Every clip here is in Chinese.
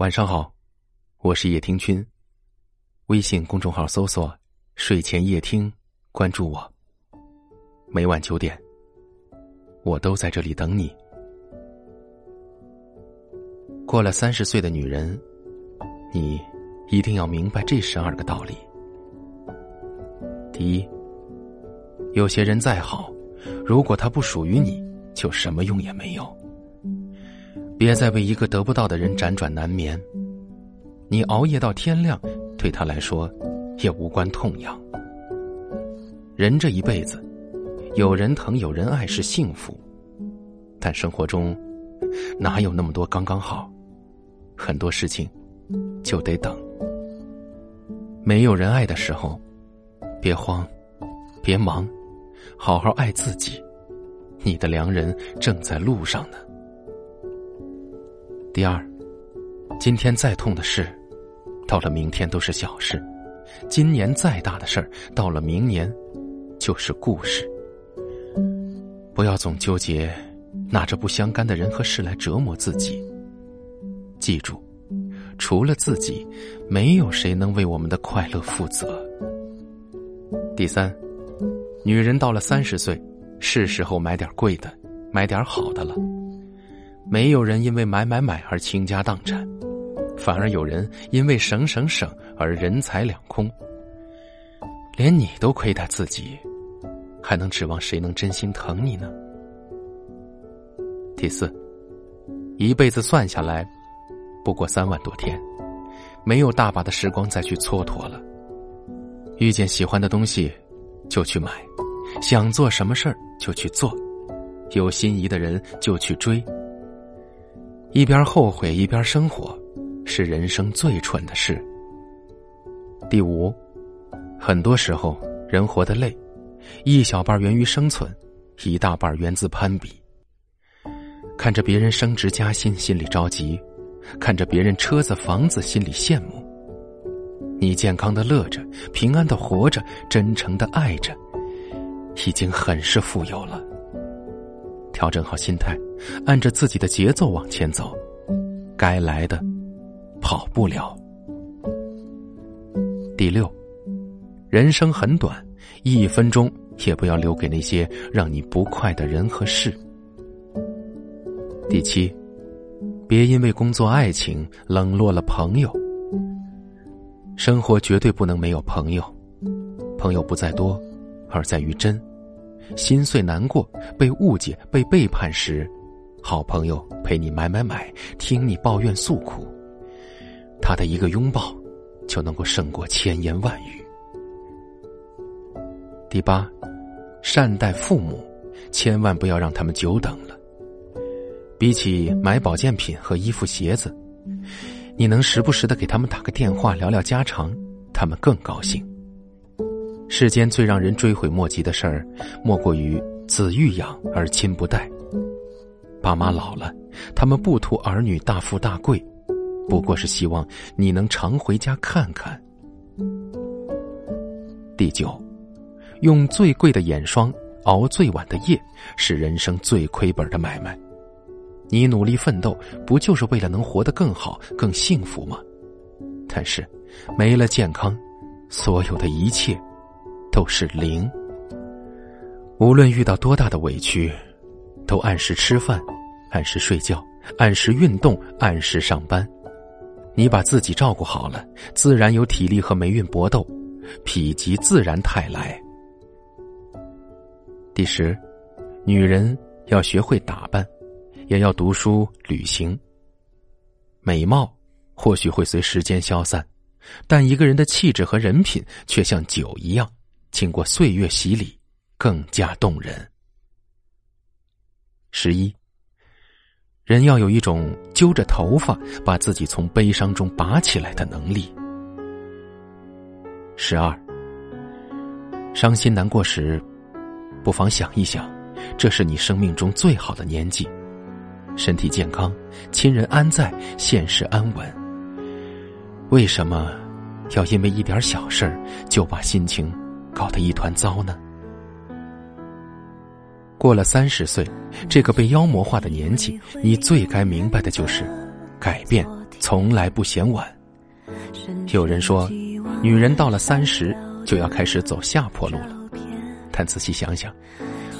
晚上好，我是叶听君。微信公众号搜索“睡前夜听”，关注我。每晚九点，我都在这里等你。过了三十岁的女人，你一定要明白这十二个道理。第一，有些人再好，如果他不属于你，就什么用也没有。别再为一个得不到的人辗转难眠，你熬夜到天亮，对他来说也无关痛痒。人这一辈子，有人疼有人爱是幸福，但生活中哪有那么多刚刚好？很多事情就得等。没有人爱的时候，别慌，别忙，好好爱自己，你的良人正在路上呢。第二，今天再痛的事，到了明天都是小事；今年再大的事儿，到了明年就是故事。不要总纠结拿着不相干的人和事来折磨自己。记住，除了自己，没有谁能为我们的快乐负责。第三，女人到了三十岁，是时候买点贵的，买点好的了。没有人因为买买买而倾家荡产，反而有人因为省省省而人财两空。连你都亏待自己，还能指望谁能真心疼你呢？第四，一辈子算下来，不过三万多天，没有大把的时光再去蹉跎了。遇见喜欢的东西，就去买；想做什么事儿就去做；有心仪的人就去追。一边后悔一边生活，是人生最蠢的事。第五，很多时候人活得累，一小半源于生存，一大半源自攀比。看着别人升职加薪，心里着急；看着别人车子房子，心里羡慕。你健康的乐着，平安的活着，真诚的爱着，已经很是富有了。调整好心态，按着自己的节奏往前走，该来的跑不了。第六，人生很短，一分钟也不要留给那些让你不快的人和事。第七，别因为工作、爱情冷落了朋友。生活绝对不能没有朋友，朋友不在多，而在于真。心碎难过，被误解、被背叛时，好朋友陪你买买买，听你抱怨诉苦，他的一个拥抱，就能够胜过千言万语。第八，善待父母，千万不要让他们久等了。比起买保健品和衣服鞋子，你能时不时的给他们打个电话聊聊家常，他们更高兴。世间最让人追悔莫及的事儿，莫过于子欲养而亲不待。爸妈老了，他们不图儿女大富大贵，不过是希望你能常回家看看。第九，用最贵的眼霜熬最晚的夜，是人生最亏本的买卖。你努力奋斗，不就是为了能活得更好、更幸福吗？但是，没了健康，所有的一切。都是零。无论遇到多大的委屈，都按时吃饭，按时睡觉，按时运动，按时上班。你把自己照顾好了，自然有体力和霉运搏斗，否极自然泰来。第十，女人要学会打扮，也要读书、旅行。美貌或许会随时间消散，但一个人的气质和人品却像酒一样。经过岁月洗礼，更加动人。十一，人要有一种揪着头发把自己从悲伤中拔起来的能力。十二，伤心难过时，不妨想一想，这是你生命中最好的年纪，身体健康，亲人安在，现实安稳。为什么要因为一点小事就把心情？搞得一团糟呢。过了三十岁，这个被妖魔化的年纪，你最该明白的就是，改变从来不嫌晚。有人说，女人到了三十就要开始走下坡路了。但仔细想想，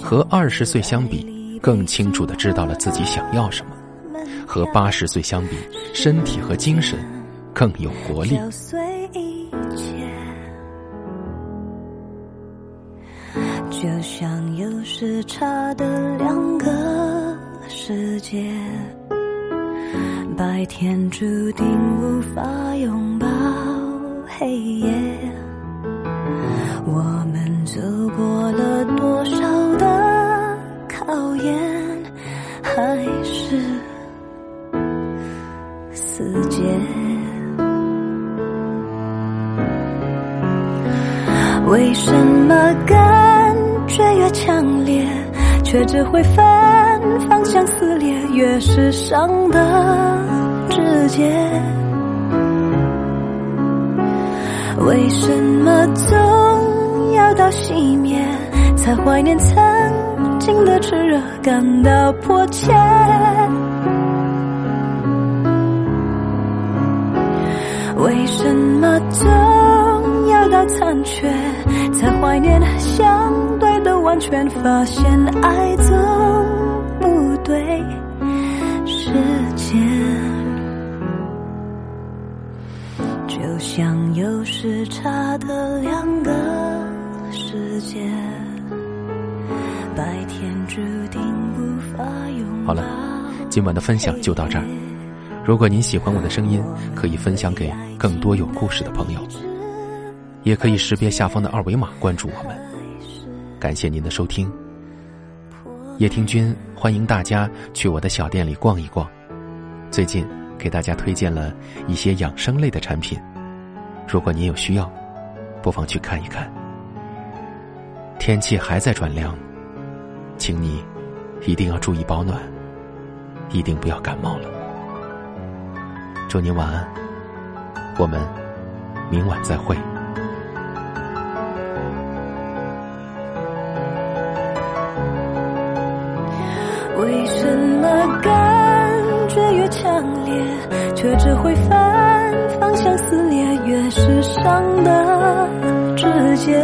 和二十岁相比，更清楚的知道了自己想要什么；和八十岁相比，身体和精神更有活力。就像有时差的两个世界，白天注定无法拥抱黑夜。我们走过了多少的考验，还是死结？为什么感却越强烈，却只会分方向撕裂，越是伤的直接？为什么总要到熄灭，才怀念曾经的炽热，感到迫切？为什么总要到残缺，才怀念相对完全？发现爱总不对时间，就像有时差的两个世界，白天注定无法拥抱。好了，今晚的分享就到这儿。如果您喜欢我的声音，可以分享给更多有故事的朋友，也可以识别下方的二维码关注我们。感谢您的收听，叶听君欢迎大家去我的小店里逛一逛。最近给大家推荐了一些养生类的产品，如果您有需要，不妨去看一看。天气还在转凉，请你一定要注意保暖，一定不要感冒了。祝您晚安，我们明晚再会。却只会反方向撕裂，越是伤的直接？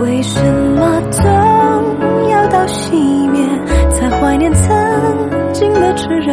为什么总要到熄灭，才怀念曾？经的炽热